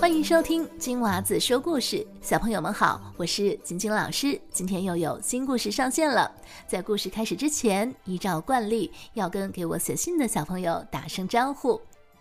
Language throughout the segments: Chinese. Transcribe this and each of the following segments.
欢迎收听金娃子说故事，小朋友们好，我是晶晶老师。今天又有新故事上线了。在故事开始之前，依照惯例，要跟给我写信的小朋友打声招呼。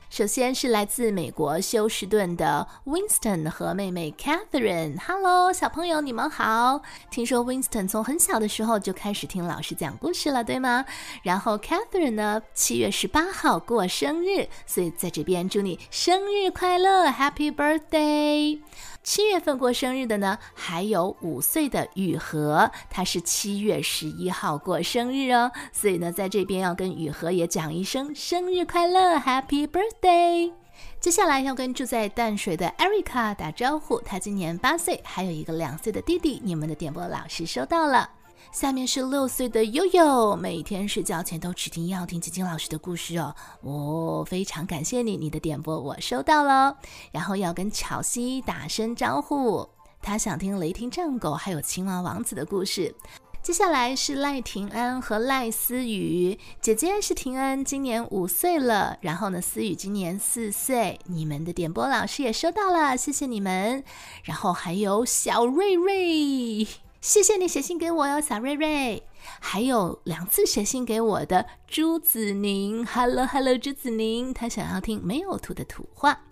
首先是来自美国休斯顿的 Winston 和妹妹 Catherine。Hello，小朋友，你们好！听说 Winston 从很小的时候就开始听老师讲故事了，对吗？然后 Catherine 呢，七月十八号过生日，所以在这边祝你生日快乐，Happy Birthday！七月份过生日的呢，还有五岁的雨禾，他是七月十一号过生日哦，所以呢，在这边要跟雨禾也讲一声生日快乐，Happy Birthday！接下来要跟住在淡水的 Erica 打招呼，她今年八岁，还有一个两岁的弟弟，你们的点播老师收到了。下面是六岁的悠悠，每天睡觉前都指定要听晶晶老师的故事哦。哦，非常感谢你，你的点播我收到了。然后要跟巧西打声招呼，他想听雷霆战狗还有青蛙王子的故事。接下来是赖廷安和赖思雨，姐姐是廷安，今年五岁了。然后呢，思雨今年四岁。你们的点播老师也收到了，谢谢你们。然后还有小瑞瑞。谢谢你写信给我哟，小瑞瑞。还有两次写信给我的朱子宁，Hello Hello，朱子宁，他想要听没有图的图画。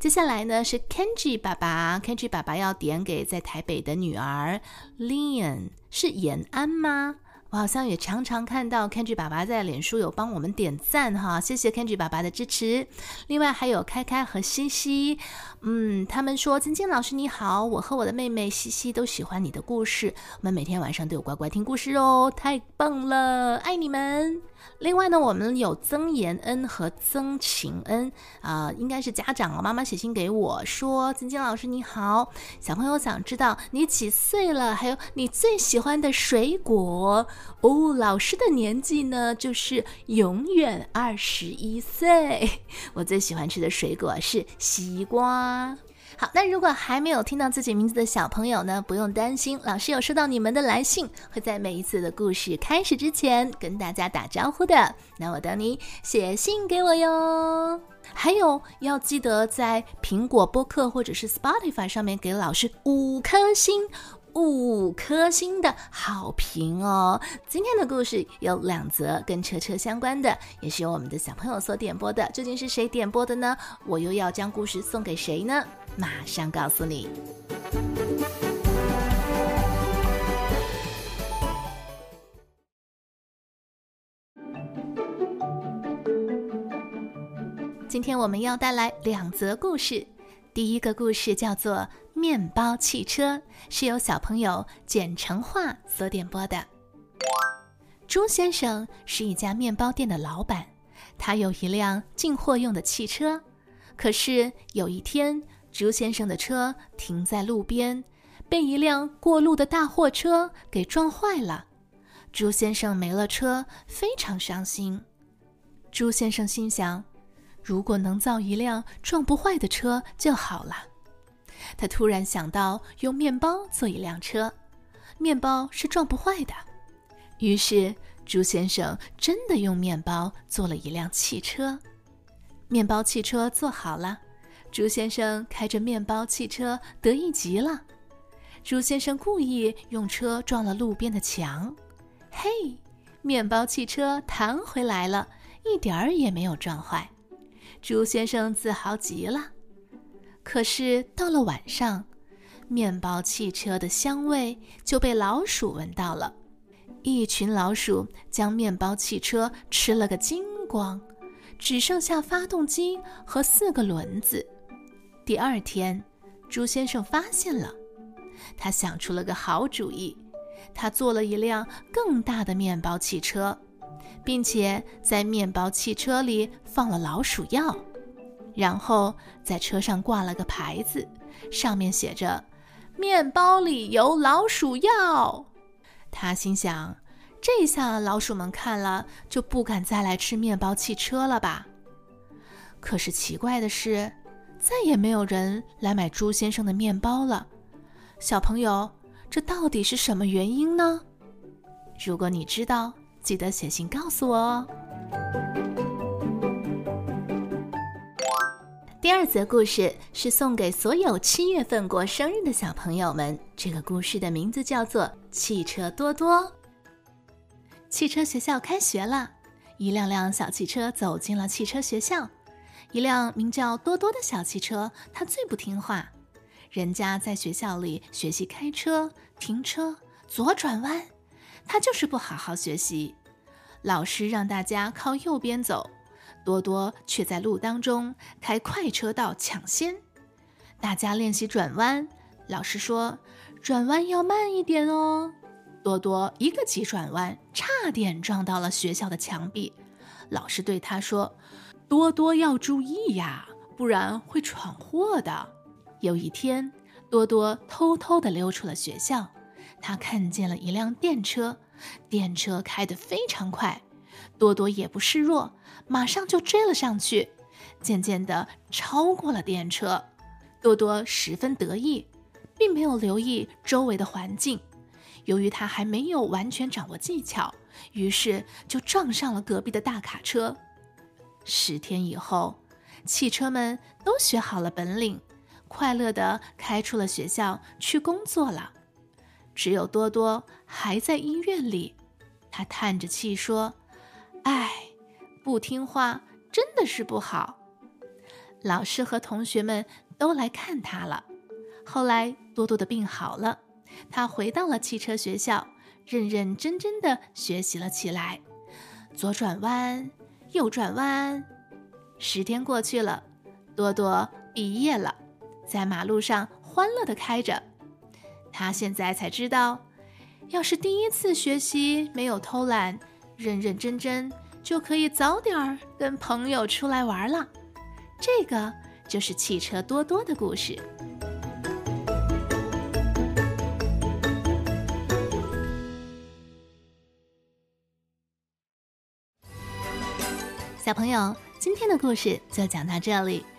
接下来呢是 Kenji 爸爸，Kenji 爸爸要点给在台北的女儿 Lian，是延安吗？我好像也常常看到 Kenji 爸爸在脸书有帮我们点赞哈，谢谢 Kenji 爸爸的支持。另外还有开开和西西，嗯，他们说晶晶老师你好，我和我的妹妹西西都喜欢你的故事，我们每天晚上都有乖乖听故事哦，太棒了，爱你们。另外呢，我们有曾延恩和曾晴恩啊，应该是家长哦。妈妈写信给我说：“晶晶老师你好，小朋友想知道你几岁了，还有你最喜欢的水果哦。”老师的年纪呢，就是永远二十一岁。我最喜欢吃的水果是西瓜。好，那如果还没有听到自己名字的小朋友呢，不用担心，老师有收到你们的来信，会在每一次的故事开始之前跟大家打招呼的。那我等你写信给我哟。还有要记得在苹果播客或者是 Spotify 上面给老师五颗星。五颗星的好评哦！今天的故事有两则跟车车相关的，也是由我们的小朋友所点播的。究竟是谁点播的呢？我又要将故事送给谁呢？马上告诉你。今天我们要带来两则故事。第一个故事叫做《面包汽车》，是由小朋友简成化所点播的。朱先生是一家面包店的老板，他有一辆进货用的汽车。可是有一天，朱先生的车停在路边，被一辆过路的大货车给撞坏了。朱先生没了车，非常伤心。朱先生心想。如果能造一辆撞不坏的车就好了。他突然想到用面包做一辆车，面包是撞不坏的。于是朱先生真的用面包做了一辆汽车。面包汽车做好了，朱先生开着面包汽车得意极了。朱先生故意用车撞了路边的墙，嘿，面包汽车弹回来了，一点儿也没有撞坏。朱先生自豪极了，可是到了晚上，面包汽车的香味就被老鼠闻到了。一群老鼠将面包汽车吃了个精光，只剩下发动机和四个轮子。第二天，朱先生发现了，他想出了个好主意，他做了一辆更大的面包汽车。并且在面包汽车里放了老鼠药，然后在车上挂了个牌子，上面写着“面包里有老鼠药”。他心想：这下老鼠们看了就不敢再来吃面包汽车了吧？可是奇怪的是，再也没有人来买朱先生的面包了。小朋友，这到底是什么原因呢？如果你知道，记得写信告诉我哦。第二则故事是送给所有七月份过生日的小朋友们。这个故事的名字叫做《汽车多多》。汽车学校开学了，一辆辆小汽车走进了汽车学校。一辆名叫多多的小汽车，它最不听话。人家在学校里学习开车、停车、左转弯，它就是不好好学习。老师让大家靠右边走。多多却在路当中开快车道抢先，大家练习转弯。老师说：“转弯要慢一点哦。”多多一个急转弯，差点撞到了学校的墙壁。老师对他说：“多多要注意呀，不然会闯祸的。”有一天，多多偷偷地溜出了学校，他看见了一辆电车，电车开得非常快。多多也不示弱，马上就追了上去，渐渐地超过了电车。多多十分得意，并没有留意周围的环境。由于他还没有完全掌握技巧，于是就撞上了隔壁的大卡车。十天以后，汽车们都学好了本领，快乐地开出了学校去工作了。只有多多还在医院里，他叹着气说。唉，不听话真的是不好。老师和同学们都来看他了。后来多多的病好了，他回到了汽车学校，认认真真的学习了起来。左转弯，右转弯。十天过去了，多多毕业了，在马路上欢乐的开着。他现在才知道，要是第一次学习没有偷懒。认认真真就可以早点儿跟朋友出来玩了。这个就是汽车多多的故事。小朋友，今天的故事就讲到这里。